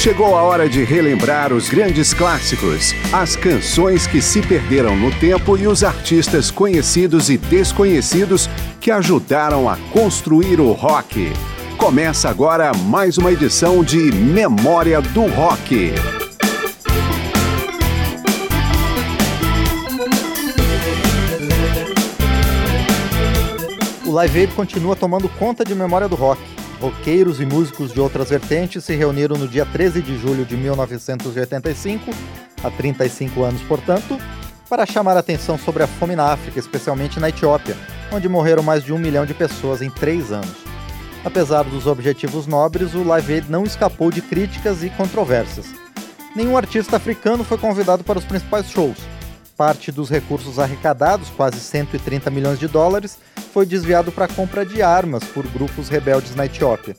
Chegou a hora de relembrar os grandes clássicos, as canções que se perderam no tempo e os artistas conhecidos e desconhecidos que ajudaram a construir o rock. Começa agora mais uma edição de Memória do Rock. O Live Aid continua tomando conta de Memória do Rock Roqueiros e músicos de outras vertentes se reuniram no dia 13 de julho de 1985, há 35 anos, portanto, para chamar a atenção sobre a fome na África, especialmente na Etiópia, onde morreram mais de um milhão de pessoas em três anos. Apesar dos objetivos nobres, o Live Aid não escapou de críticas e controvérsias. Nenhum artista africano foi convidado para os principais shows. Parte dos recursos arrecadados, quase 130 milhões de dólares, foi desviado para a compra de armas por grupos rebeldes na Etiópia.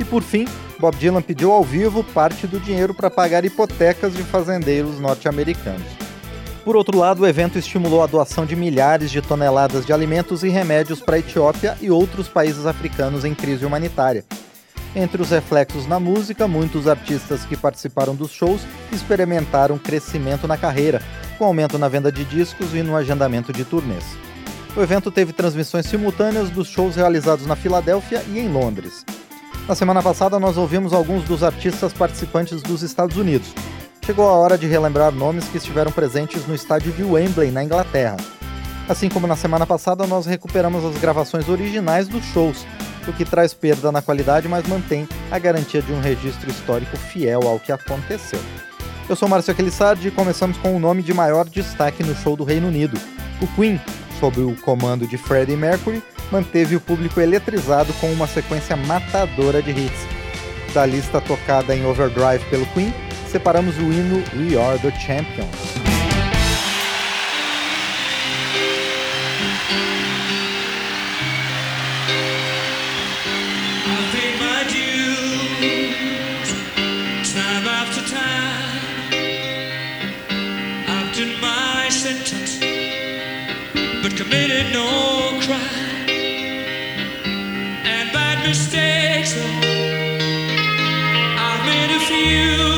E por fim, Bob Dylan pediu ao vivo parte do dinheiro para pagar hipotecas de fazendeiros norte-americanos. Por outro lado, o evento estimulou a doação de milhares de toneladas de alimentos e remédios para a Etiópia e outros países africanos em crise humanitária. Entre os reflexos na música, muitos artistas que participaram dos shows experimentaram crescimento na carreira, com aumento na venda de discos e no agendamento de turnês. O evento teve transmissões simultâneas dos shows realizados na Filadélfia e em Londres. Na semana passada, nós ouvimos alguns dos artistas participantes dos Estados Unidos. Chegou a hora de relembrar nomes que estiveram presentes no estádio de Wembley, na Inglaterra. Assim como na semana passada, nós recuperamos as gravações originais dos shows, o que traz perda na qualidade, mas mantém a garantia de um registro histórico fiel ao que aconteceu. Eu sou Márcio Aquilissardi e começamos com o nome de maior destaque no show do Reino Unido, o Queen, sob o comando de Freddie Mercury, manteve o público eletrizado com uma sequência matadora de hits. Da lista tocada em Overdrive pelo Queen, separamos o hino We Are the Champions. No and bad mistakes. Oh, I've made a few.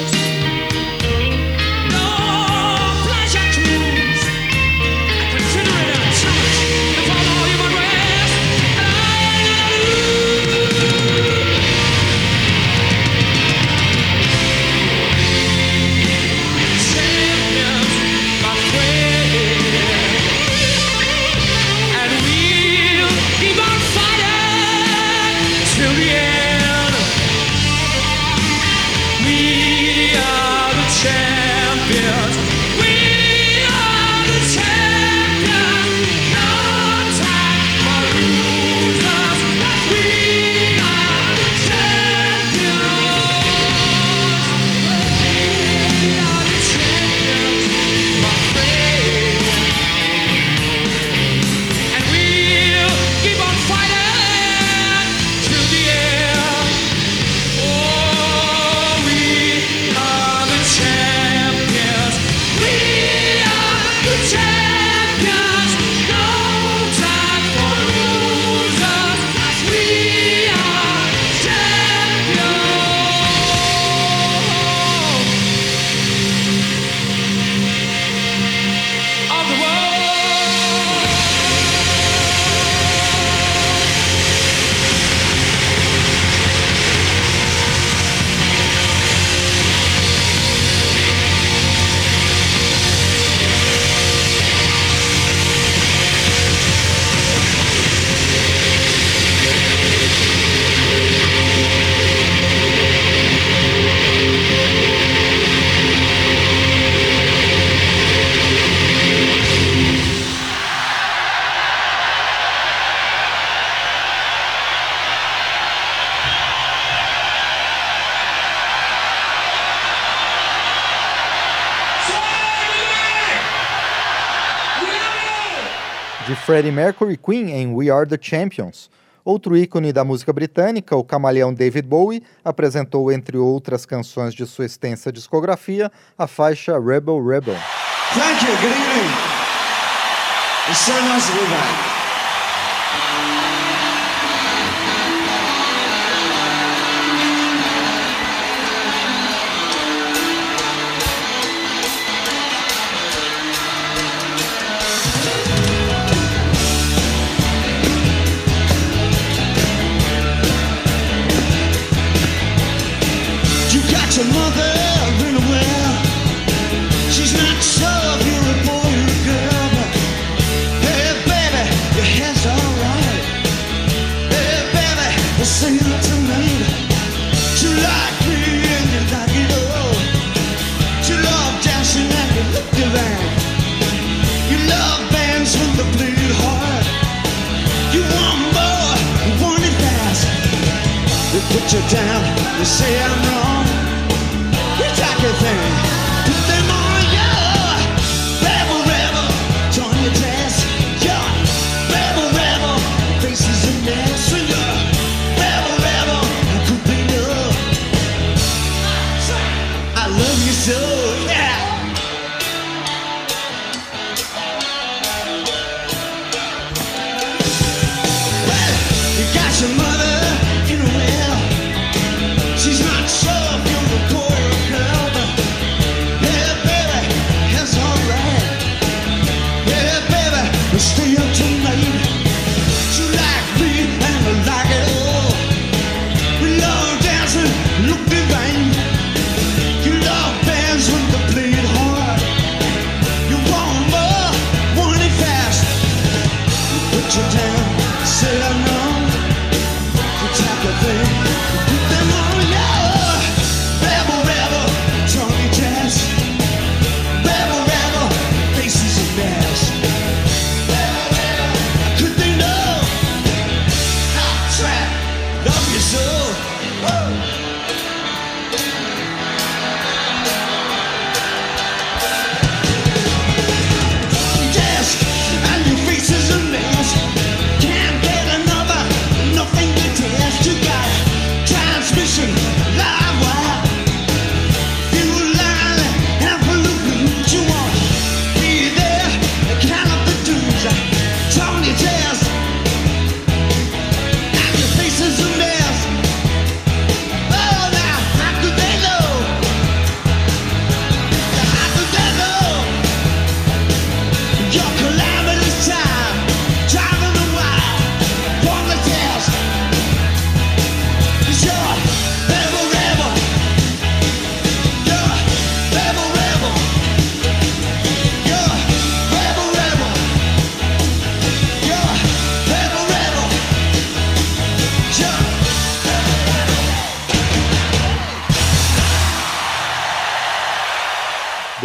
Freddie Mercury Queen em We Are the Champions. Outro ícone da música britânica, o camaleão David Bowie, apresentou, entre outras canções de sua extensa discografia, a faixa Rebel Rebel. Thank you. Good evening. It's so nice to be back. Love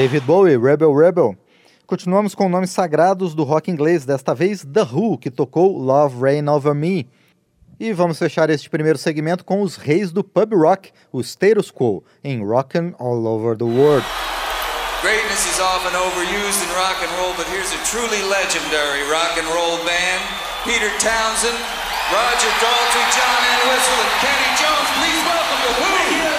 David Bowie, Rebel Rebel. Continuamos com nomes sagrados do rock inglês, desta vez The Who, que tocou Love Rain Over Me. E vamos fechar este primeiro segmento com os reis do pub rock, o Status Quo, em Rockin' All Over the World. Greatness is often overused in rock and roll, but here's a truly legendary rock and roll band. Peter Townsend, Roger Daltrey, John Entwistle, and Kenny Jones. Please welcome the Who.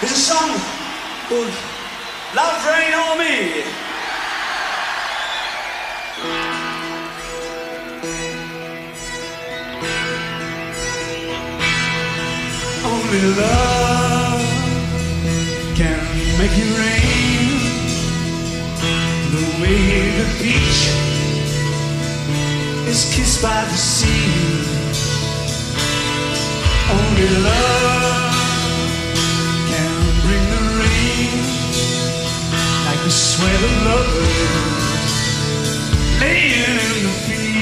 There's a song called Love Rain on Me. Only love can make it rain the way the beach is kissed by the sea. Only love the sweat of lovers laying in the field.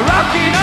Rocky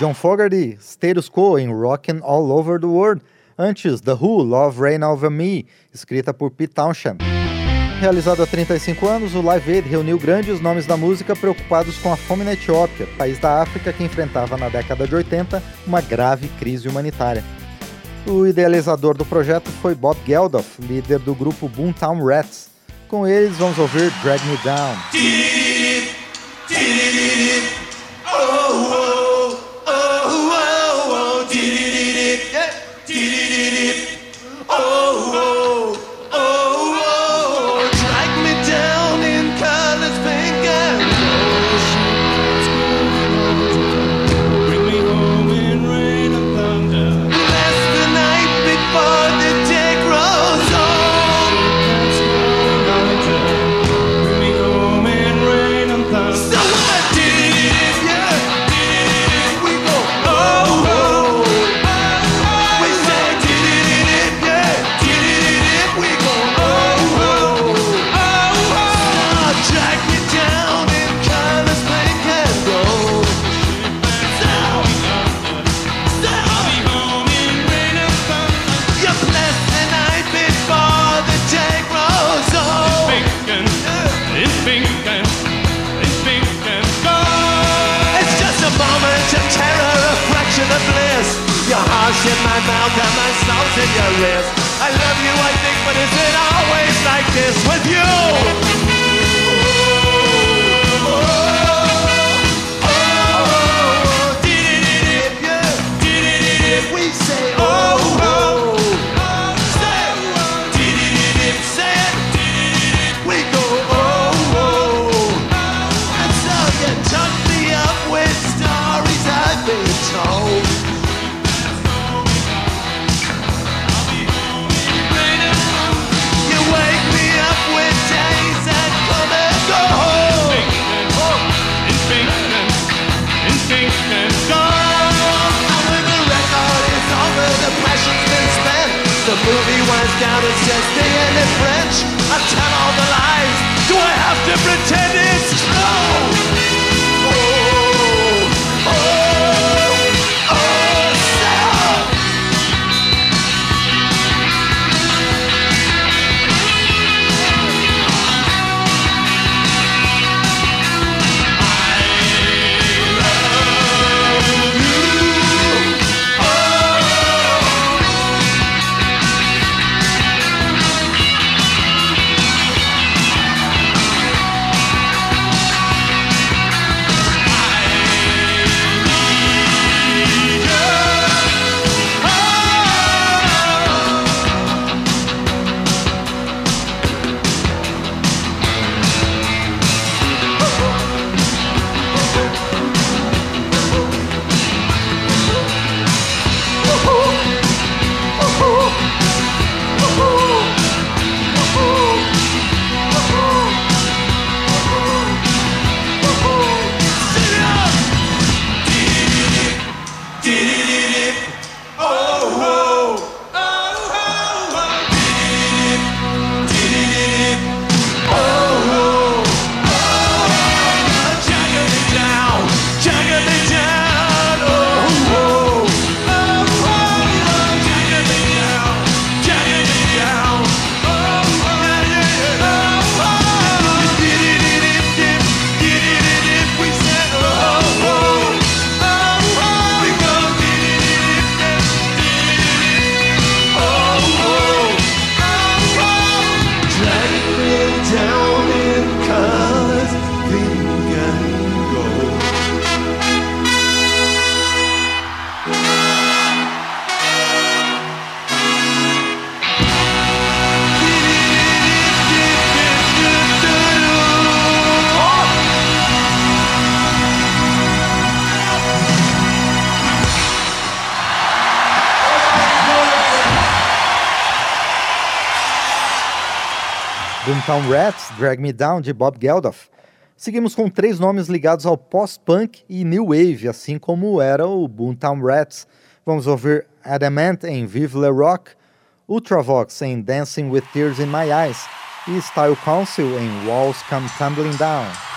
John Fogerty, Status Quo em Rockin' All Over the World, antes The Who, Love Rain Over Me, escrita por Pete Townshend. Realizado há 35 anos, o Live Aid reuniu grandes nomes da música preocupados com a fome na Etiópia, país da África que enfrentava na década de 80 uma grave crise humanitária. O idealizador do projeto foi Bob Geldof, líder do grupo Boomtown Rats. Com eles, vamos ouvir Drag Me Down. Mouth and my soul's in your wrist. I love you, I think, but is it always like this with you? Says the in French. I tell all the lies. Do I have to pretend Boomtown Rats, Drag Me Down, de Bob Geldof. Seguimos com três nomes ligados ao post-punk e new wave, assim como era o Boomtown Rats. Vamos ouvir Adamant em Vive Le Rock, Ultravox em Dancing with Tears in My Eyes e Style Council em Walls Come Tumbling Down.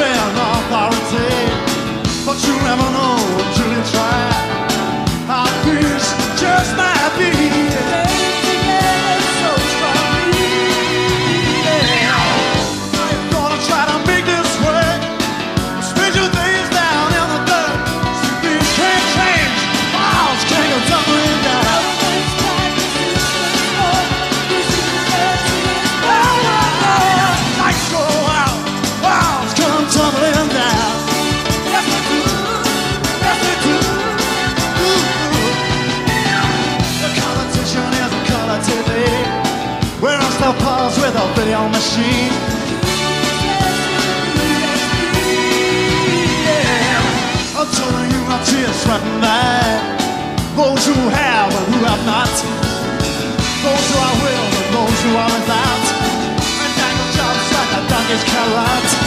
And authority, but you never know video machine. Yeah. I'm telling you, my tears running back. Those who have and who have not. Those who are will and those who are without. And dangle jobs like a donkey's carrot.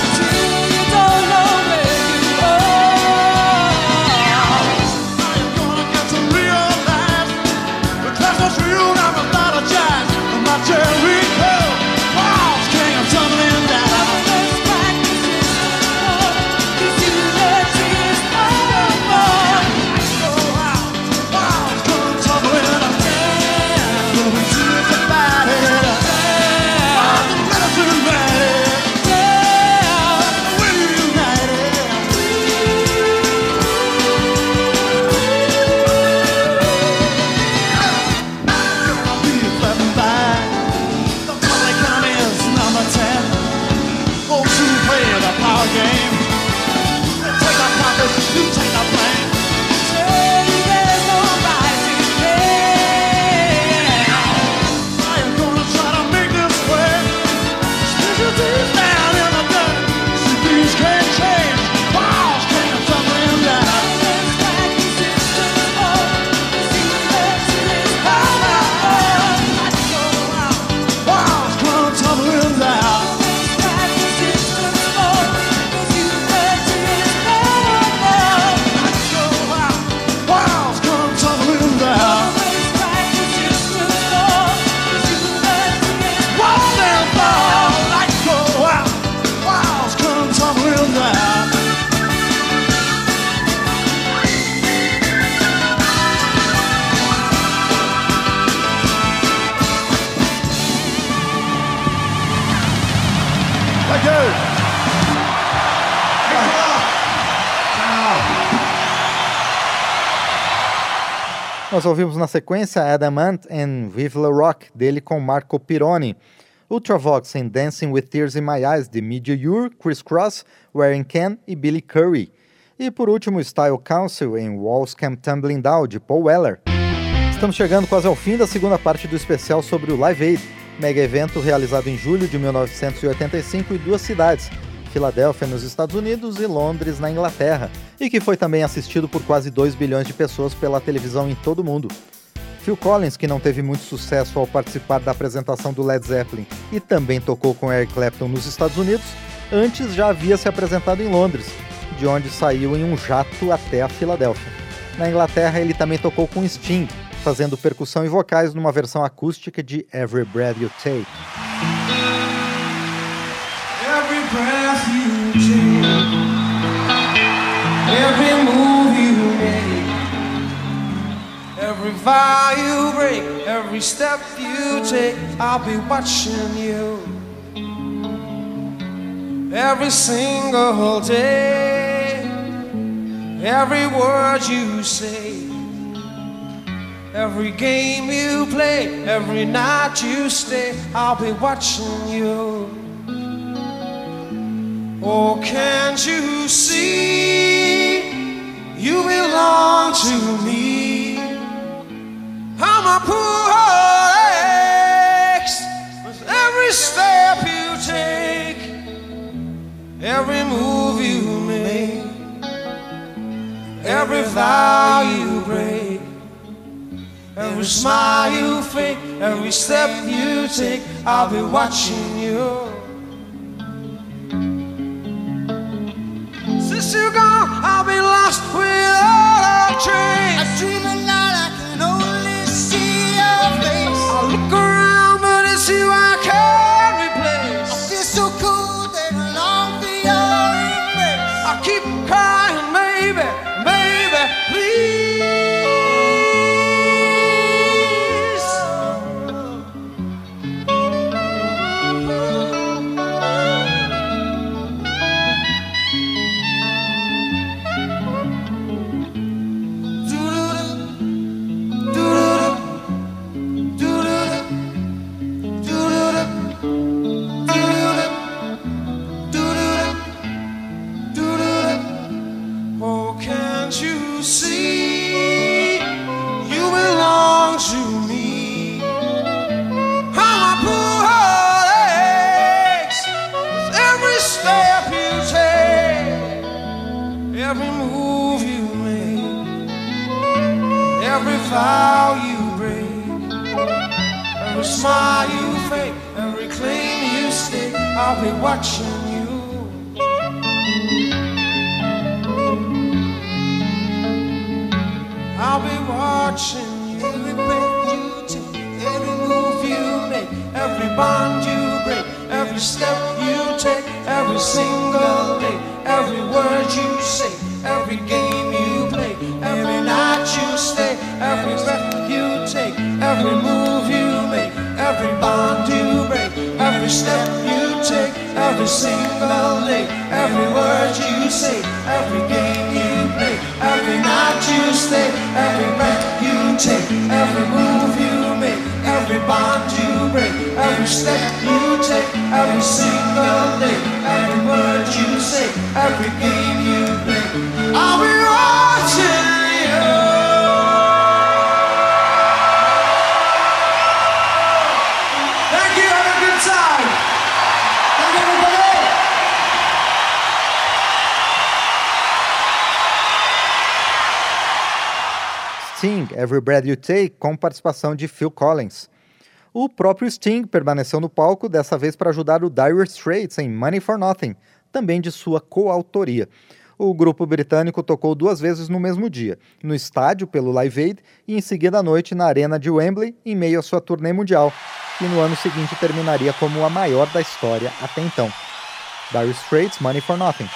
Ouvimos na sequência Adamant and Vive La Rock, dele com Marco Pironi. Ultravox em Dancing with Tears in My Eyes, de Media Ure, Chris Cross, Wearing Ken e Billy Curry. E por último, Style Council em Walls Come Tumbling Down, de Paul Weller. Estamos chegando quase ao fim da segunda parte do especial sobre o Live Aid, mega evento realizado em julho de 1985 em duas cidades, Filadélfia nos Estados Unidos e Londres na Inglaterra, e que foi também assistido por quase 2 bilhões de pessoas pela televisão em todo o mundo. Phil Collins, que não teve muito sucesso ao participar da apresentação do Led Zeppelin e também tocou com Eric Clapton nos Estados Unidos, antes já havia se apresentado em Londres, de onde saiu em um jato até a Filadélfia. Na Inglaterra, ele também tocou com Sting, fazendo percussão e vocais numa versão acústica de Every Breath You Take. Every move you make, every vow you break, every step you take, I'll be watching you. Every single day, every word you say, every game you play, every night you stay, I'll be watching you. Oh, can't you see? You belong to me. I'm a poor ex with every step you take, every move you make, every vow you break, every smile you fake, every step you take. I'll be watching you. Since you're gone, I'll be lost without a trace. I dream at night, I can only see your face. I look around, but it's you I Sting, Every Breath You Take, com participação de Phil Collins. O próprio Sting permaneceu no palco, dessa vez para ajudar o Dire Straits em Money for Nothing, também de sua coautoria. O grupo britânico tocou duas vezes no mesmo dia, no estádio pelo Live Aid e em seguida à noite na arena de Wembley, em meio à sua turnê mundial, que no ano seguinte terminaria como a maior da história até então. Dire Straits, Money for Nothing.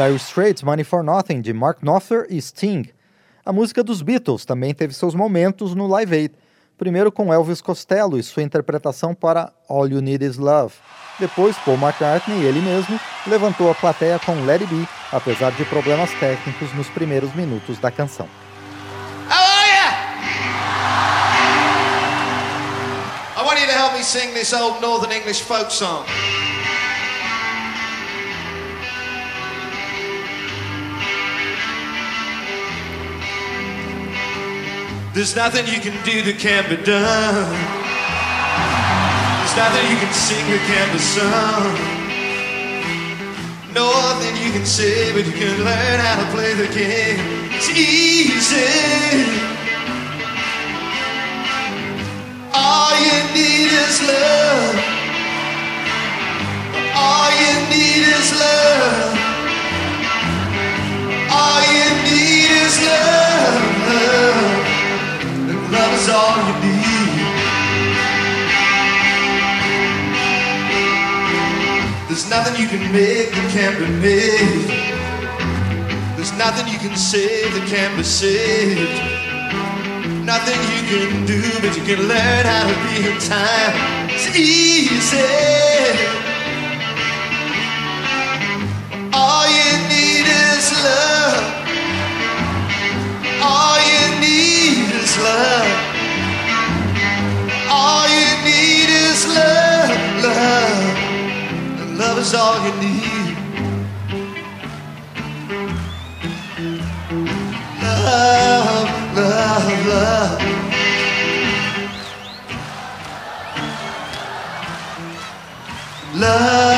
Dire Straits Money for Nothing, de Mark Knopfler e Sting. A música dos Beatles também teve seus momentos no Live Aid. Primeiro com Elvis Costello e sua interpretação para All You Need Is Love. Depois, Paul McCartney, ele mesmo, levantou a plateia com Let It Be, apesar de problemas técnicos nos primeiros minutos da canção. Sing this old Northern English folk song. There's nothing you can do that can't be done. There's nothing you can sing that can't be sung. Nothing you can say, but you can learn how to play the game. It's easy. All you need is love. All you need is love. Nothing you can make that can't be made. There's nothing you can say that can't be saved. Nothing you can do, but you can learn how to be in time. It's easy. Is all you need. Love, love, love. Love,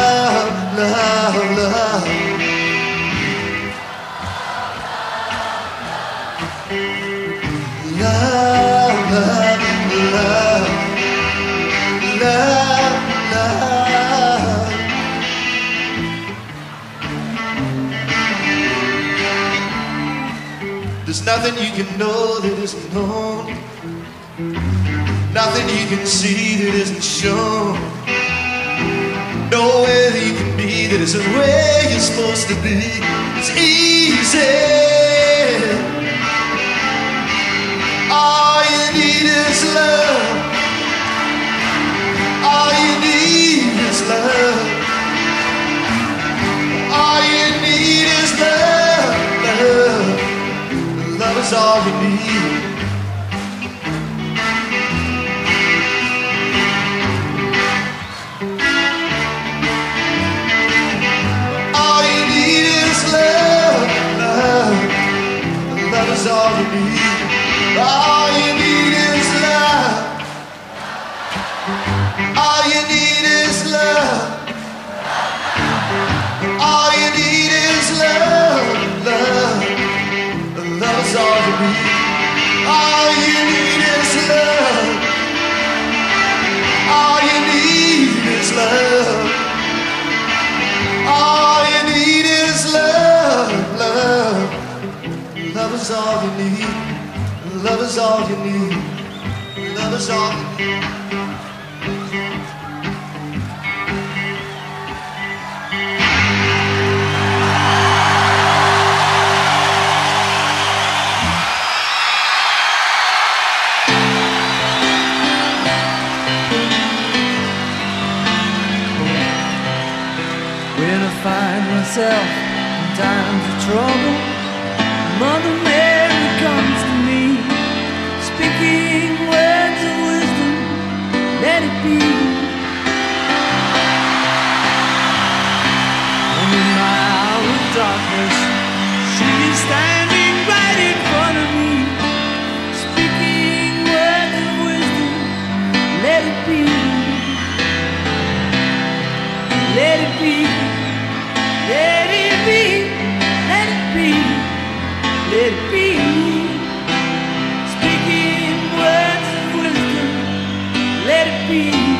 Nothing you can know that isn't known. Nothing you can see that isn't shown. Nowhere that you can be that isn't where you're supposed to be. It's easy. All you need is love. All you need is love. All you need is love is all we need. be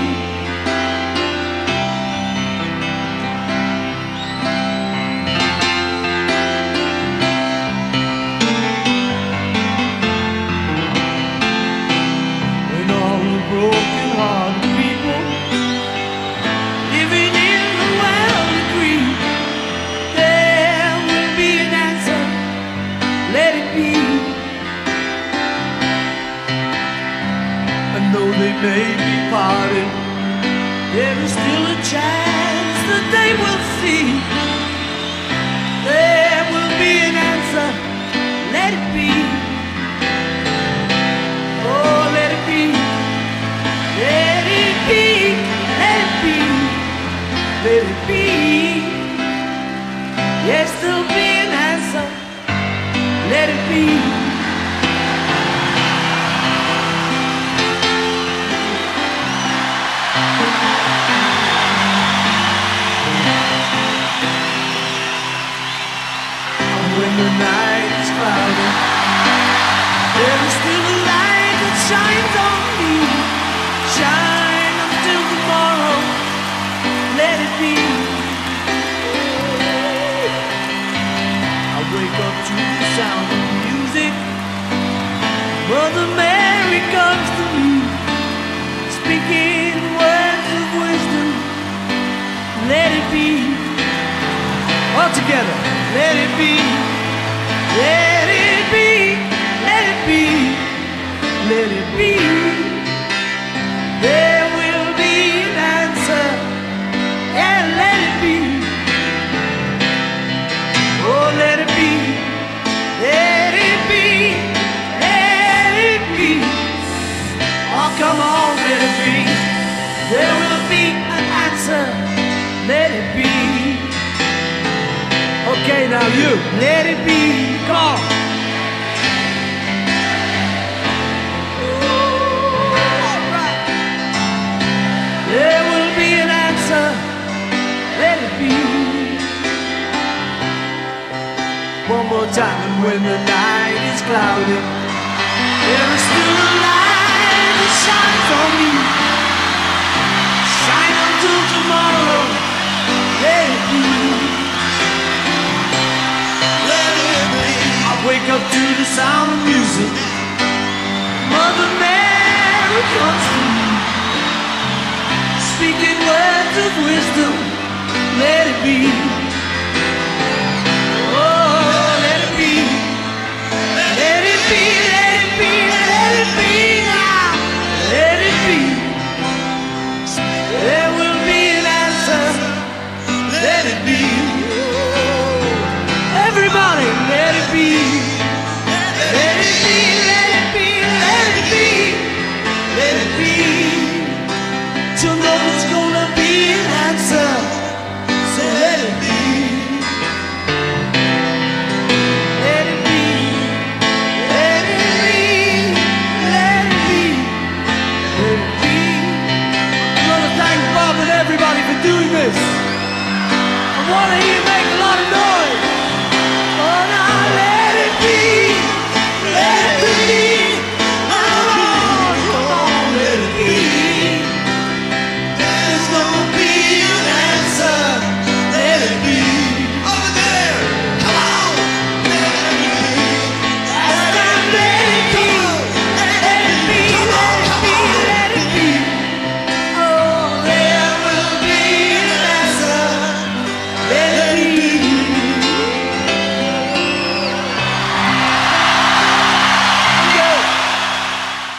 this. I want to hear you make a lot of noise.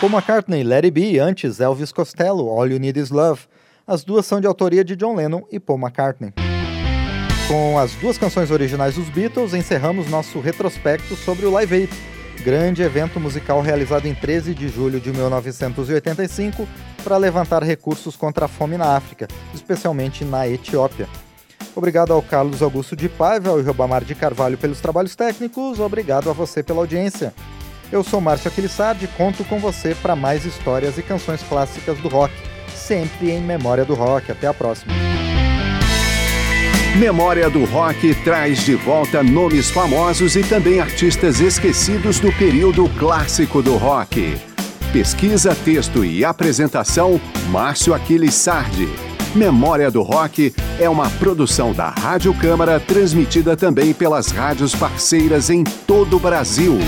Paul McCartney, Let It Be, antes Elvis Costello, All You Need Is Love. As duas são de autoria de John Lennon e Paul McCartney. Com as duas canções originais dos Beatles, encerramos nosso retrospecto sobre o Live Aid, grande evento musical realizado em 13 de julho de 1985 para levantar recursos contra a fome na África, especialmente na Etiópia. Obrigado ao Carlos Augusto de Paiva e ao Ribamar de Carvalho pelos trabalhos técnicos, obrigado a você pela audiência. Eu sou Márcio Aquilissardi e conto com você para mais histórias e canções clássicas do rock, sempre em memória do rock. Até a próxima. Memória do Rock traz de volta nomes famosos e também artistas esquecidos do período clássico do rock. Pesquisa, texto e apresentação, Márcio Aquiles Sardi. Memória do Rock é uma produção da Rádio Câmara, transmitida também pelas rádios parceiras em todo o Brasil.